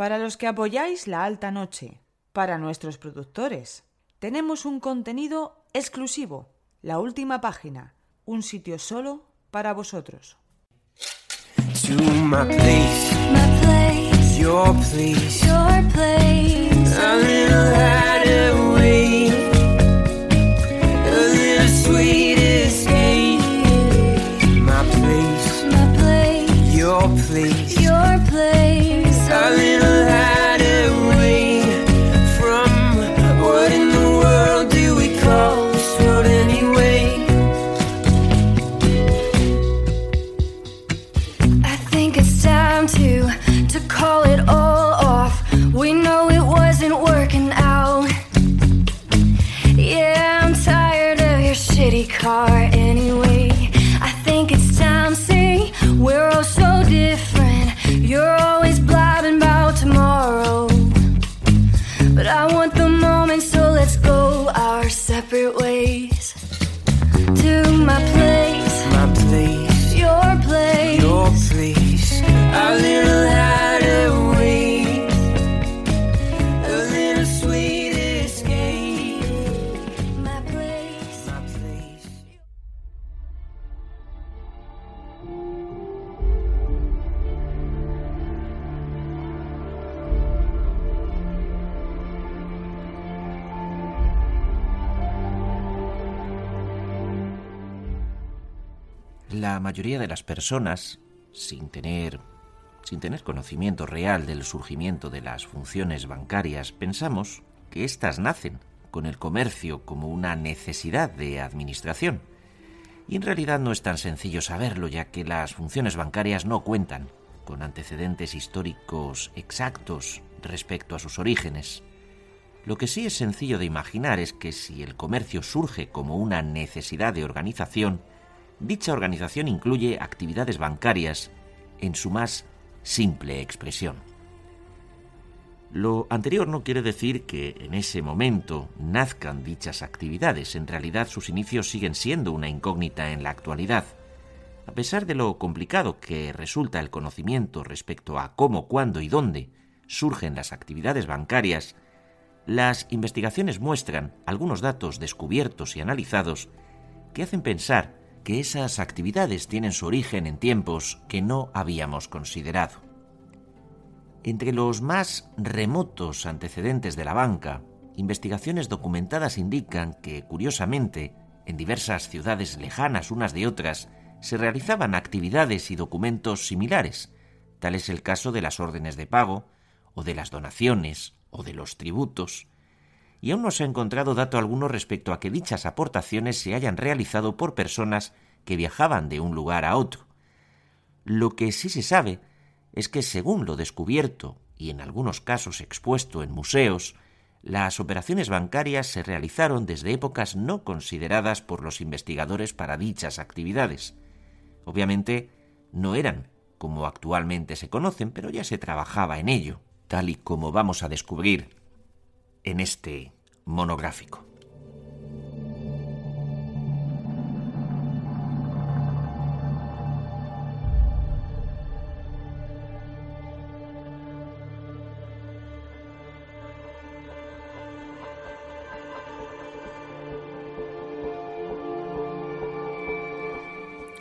Para los que apoyáis la alta noche, para nuestros productores, tenemos un contenido exclusivo, la última página, un sitio solo para vosotros. To my place, My place, your place, your place. La mayoría de las personas, sin tener, sin tener conocimiento real del surgimiento de las funciones bancarias, pensamos que éstas nacen con el comercio como una necesidad de administración. Y en realidad no es tan sencillo saberlo, ya que las funciones bancarias no cuentan con antecedentes históricos exactos respecto a sus orígenes. Lo que sí es sencillo de imaginar es que si el comercio surge como una necesidad de organización, dicha organización incluye actividades bancarias en su más simple expresión. Lo anterior no quiere decir que en ese momento nazcan dichas actividades, en realidad sus inicios siguen siendo una incógnita en la actualidad. A pesar de lo complicado que resulta el conocimiento respecto a cómo, cuándo y dónde surgen las actividades bancarias, las investigaciones muestran algunos datos descubiertos y analizados que hacen pensar que esas actividades tienen su origen en tiempos que no habíamos considerado. Entre los más remotos antecedentes de la banca, investigaciones documentadas indican que, curiosamente, en diversas ciudades lejanas unas de otras, se realizaban actividades y documentos similares. Tal es el caso de las órdenes de pago, o de las donaciones, o de los tributos. Y aún no se ha encontrado dato alguno respecto a que dichas aportaciones se hayan realizado por personas que viajaban de un lugar a otro. Lo que sí se sabe es que según lo descubierto y en algunos casos expuesto en museos, las operaciones bancarias se realizaron desde épocas no consideradas por los investigadores para dichas actividades. Obviamente no eran como actualmente se conocen, pero ya se trabajaba en ello, tal y como vamos a descubrir en este monográfico.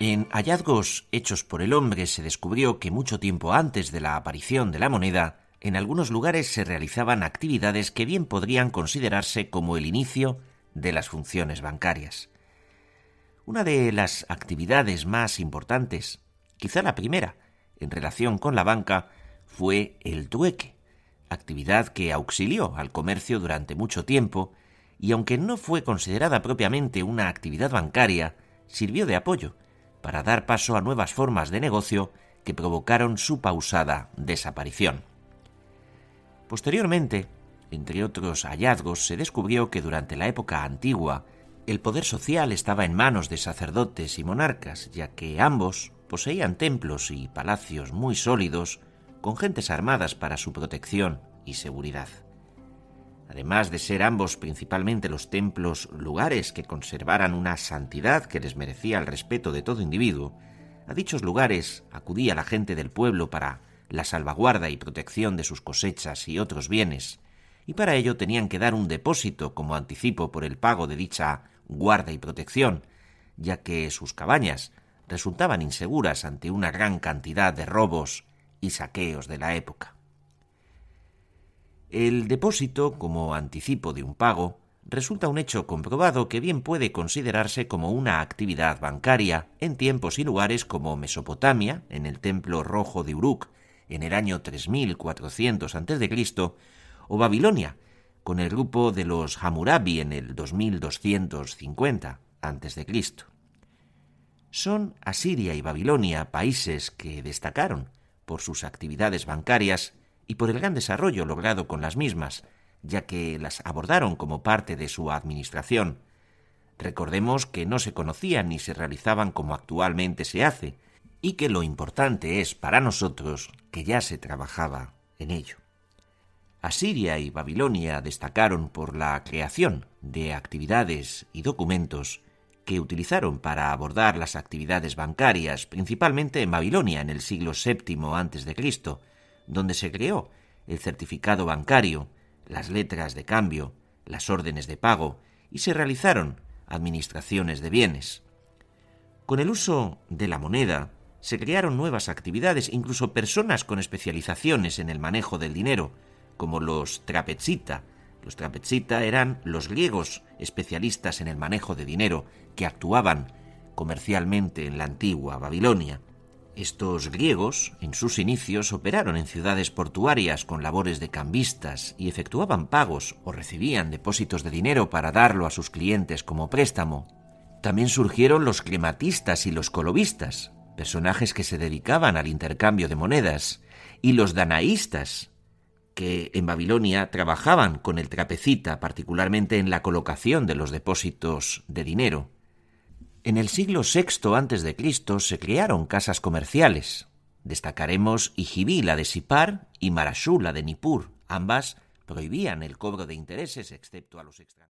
En hallazgos hechos por el hombre se descubrió que mucho tiempo antes de la aparición de la moneda, en algunos lugares se realizaban actividades que bien podrían considerarse como el inicio de las funciones bancarias. Una de las actividades más importantes, quizá la primera, en relación con la banca, fue el trueque, actividad que auxilió al comercio durante mucho tiempo y aunque no fue considerada propiamente una actividad bancaria, sirvió de apoyo para dar paso a nuevas formas de negocio que provocaron su pausada desaparición. Posteriormente, entre otros hallazgos, se descubrió que durante la época antigua el poder social estaba en manos de sacerdotes y monarcas, ya que ambos poseían templos y palacios muy sólidos con gentes armadas para su protección y seguridad. Además de ser ambos principalmente los templos lugares que conservaran una santidad que les merecía el respeto de todo individuo, a dichos lugares acudía la gente del pueblo para la salvaguarda y protección de sus cosechas y otros bienes, y para ello tenían que dar un depósito como anticipo por el pago de dicha guarda y protección, ya que sus cabañas resultaban inseguras ante una gran cantidad de robos y saqueos de la época. El depósito, como anticipo de un pago, resulta un hecho comprobado que bien puede considerarse como una actividad bancaria en tiempos y lugares como Mesopotamia, en el Templo Rojo de Uruk, en el año 3400 a.C., o Babilonia, con el grupo de los Hammurabi en el 2250 a.C. Son Asiria y Babilonia países que destacaron por sus actividades bancarias y por el gran desarrollo logrado con las mismas, ya que las abordaron como parte de su administración. Recordemos que no se conocían ni se realizaban como actualmente se hace, y que lo importante es para nosotros que ya se trabajaba en ello. Asiria y Babilonia destacaron por la creación de actividades y documentos que utilizaron para abordar las actividades bancarias, principalmente en Babilonia en el siglo VII a.C., donde se creó el certificado bancario, las letras de cambio, las órdenes de pago y se realizaron administraciones de bienes. Con el uso de la moneda se crearon nuevas actividades, incluso personas con especializaciones en el manejo del dinero, como los trapezita. Los trapezita eran los griegos especialistas en el manejo de dinero que actuaban comercialmente en la antigua Babilonia. Estos griegos, en sus inicios, operaron en ciudades portuarias con labores de cambistas y efectuaban pagos o recibían depósitos de dinero para darlo a sus clientes como préstamo. También surgieron los crematistas y los colobistas, personajes que se dedicaban al intercambio de monedas, y los danaístas, que en Babilonia trabajaban con el trapecita, particularmente en la colocación de los depósitos de dinero. En el siglo VI a.C. se crearon casas comerciales. Destacaremos Ijibí, la de Sipar, y Marashú, la de Nippur. Ambas prohibían el cobro de intereses excepto a los extranjeros.